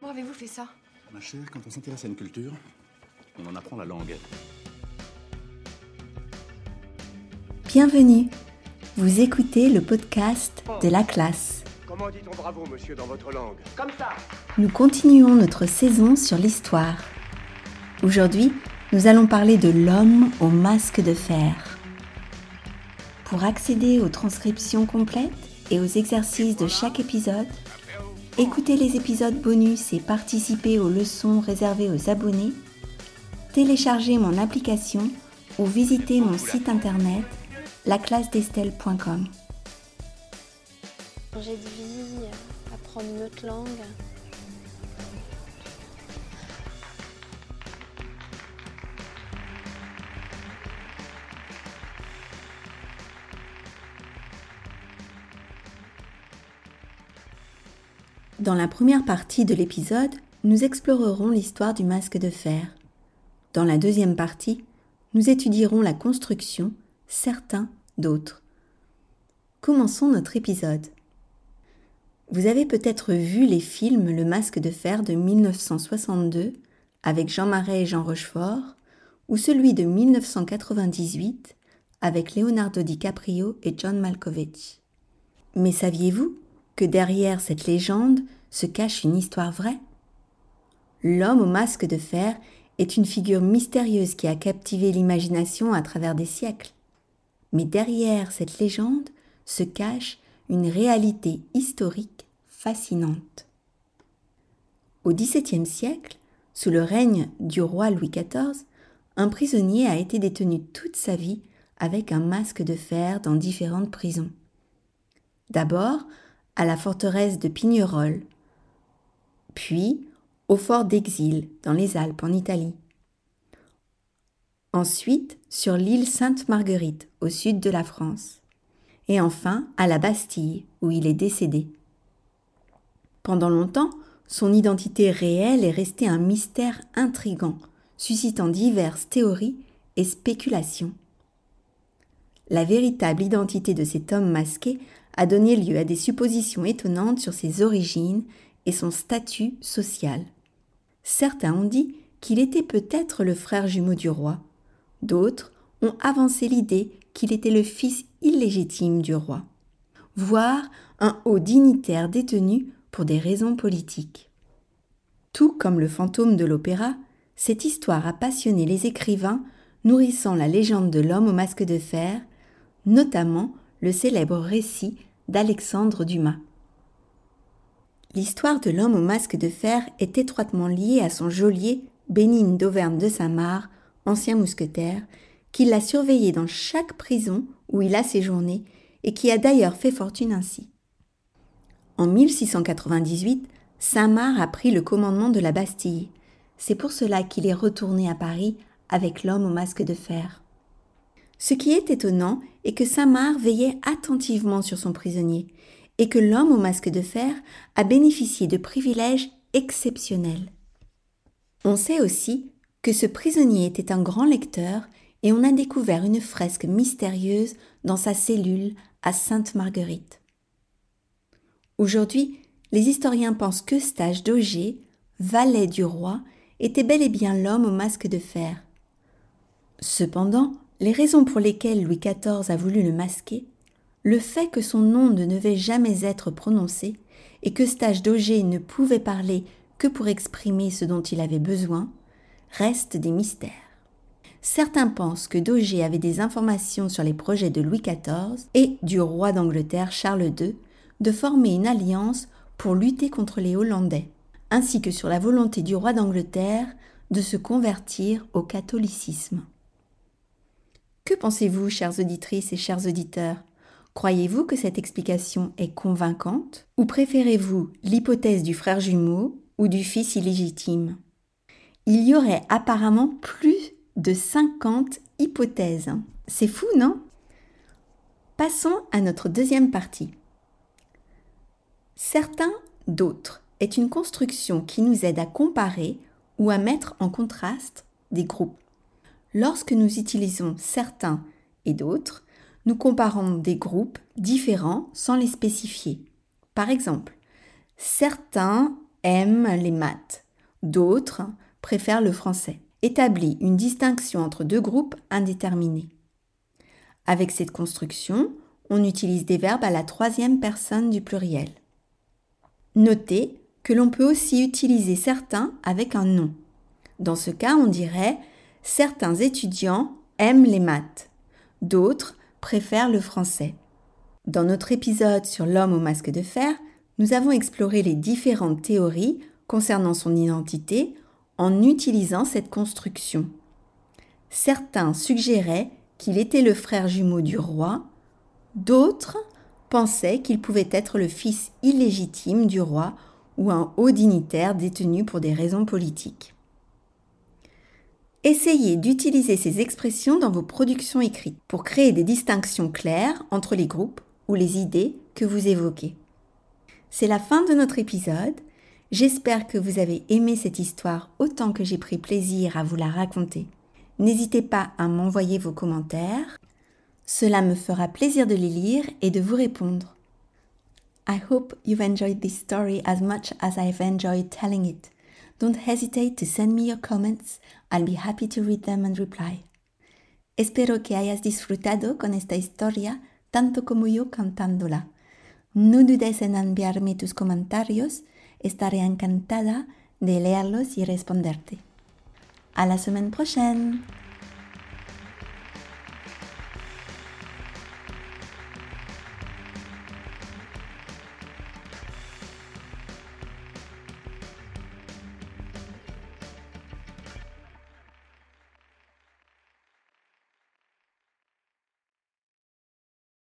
Comment avez-vous fait ça? Ma chère, quand on s'intéresse à une culture, on en apprend la langue. Bienvenue. Vous écoutez le podcast de la classe. Comment dit-on bravo, monsieur, dans votre langue? Comme ça Nous continuons notre saison sur l'histoire. Aujourd'hui, nous allons parler de l'homme au masque de fer. Pour accéder aux transcriptions complètes et aux exercices de chaque épisode, écoutez les épisodes bonus et participer aux leçons réservées aux abonnés, téléchargez mon application ou visitez mon site internet laclassedestelle.com. Changer de vie, apprendre une autre langue. Dans la première partie de l'épisode, nous explorerons l'histoire du masque de fer. Dans la deuxième partie, nous étudierons la construction, certains d'autres. Commençons notre épisode. Vous avez peut-être vu les films Le masque de fer de 1962 avec Jean Marais et Jean Rochefort ou celui de 1998 avec Leonardo DiCaprio et John Malkovich. Mais saviez-vous que derrière cette légende se cache une histoire vraie L'homme au masque de fer est une figure mystérieuse qui a captivé l'imagination à travers des siècles. Mais derrière cette légende se cache une réalité historique fascinante. Au XVIIe siècle, sous le règne du roi Louis XIV, un prisonnier a été détenu toute sa vie avec un masque de fer dans différentes prisons. D'abord à la forteresse de Pignerol, puis au fort d'Exil dans les Alpes en Italie. Ensuite sur l'île Sainte-Marguerite au sud de la France. Et enfin à la Bastille où il est décédé. Pendant longtemps, son identité réelle est restée un mystère intrigant, suscitant diverses théories et spéculations. La véritable identité de cet homme masqué a donné lieu à des suppositions étonnantes sur ses origines et son statut social. Certains ont dit qu'il était peut-être le frère jumeau du roi, d'autres ont avancé l'idée qu'il était le fils illégitime du roi, voire un haut dignitaire détenu pour des raisons politiques. Tout comme le fantôme de l'opéra, cette histoire a passionné les écrivains nourrissant la légende de l'homme au masque de fer, notamment le célèbre récit d'Alexandre Dumas. L'histoire de l'homme au masque de fer est étroitement liée à son geôlier Bénigne d'Auvergne de Saint-Marc, ancien mousquetaire, qui l'a surveillé dans chaque prison où il a séjourné et qui a d'ailleurs fait fortune ainsi. En 1698, Saint-Marc a pris le commandement de la Bastille. C'est pour cela qu'il est retourné à Paris avec l'homme au masque de fer. Ce qui est étonnant est que Saint-Marc veillait attentivement sur son prisonnier et que l'homme au masque de fer a bénéficié de privilèges exceptionnels. On sait aussi que ce prisonnier était un grand lecteur et on a découvert une fresque mystérieuse dans sa cellule à Sainte-Marguerite. Aujourd'hui, les historiens pensent que Stage d'Auger, valet du roi, était bel et bien l'homme au masque de fer. Cependant, les raisons pour lesquelles Louis XIV a voulu le masquer, le fait que son nom ne devait jamais être prononcé et que Stage d'Auger ne pouvait parler que pour exprimer ce dont il avait besoin, restent des mystères. Certains pensent que Dauger avait des informations sur les projets de Louis XIV et du roi d'Angleterre Charles II de former une alliance pour lutter contre les Hollandais, ainsi que sur la volonté du roi d'Angleterre de se convertir au catholicisme. Que pensez-vous, chères auditrices et chers auditeurs? Croyez-vous que cette explication est convaincante? Ou préférez-vous l'hypothèse du frère jumeau ou du fils illégitime? Il y aurait apparemment plus de 50 hypothèses. C'est fou, non? Passons à notre deuxième partie. Certains d'autres est une construction qui nous aide à comparer ou à mettre en contraste des groupes. Lorsque nous utilisons certains et d'autres, nous comparons des groupes différents sans les spécifier. Par exemple, certains aiment les maths, d'autres préfèrent le français. Établit une distinction entre deux groupes indéterminés. Avec cette construction, on utilise des verbes à la troisième personne du pluriel. Notez que l'on peut aussi utiliser certains avec un nom. Dans ce cas, on dirait certains étudiants aiment les maths, d'autres préfèrent le français. Dans notre épisode sur l'homme au masque de fer, nous avons exploré les différentes théories concernant son identité en utilisant cette construction. Certains suggéraient qu'il était le frère jumeau du roi, d'autres pensaient qu'il pouvait être le fils illégitime du roi ou un haut dignitaire détenu pour des raisons politiques. Essayez d'utiliser ces expressions dans vos productions écrites pour créer des distinctions claires entre les groupes ou les idées que vous évoquez. C'est la fin de notre épisode. J'espère que vous avez aimé cette histoire autant que j'ai pris plaisir à vous la raconter. N'hésitez pas à m'envoyer vos commentaires. Cela me fera plaisir de les lire et de vous répondre. I hope you've enjoyed this story as much as I've enjoyed telling it. Don't hesitate to send me your comments. I'll be happy to read them and reply. Espero que hayas disfrutado con esta historia tanto como yo cantándola. No dudes en enviarme tus comentarios, estaré encantada de leerlos y responderte. À la semaine prochaine!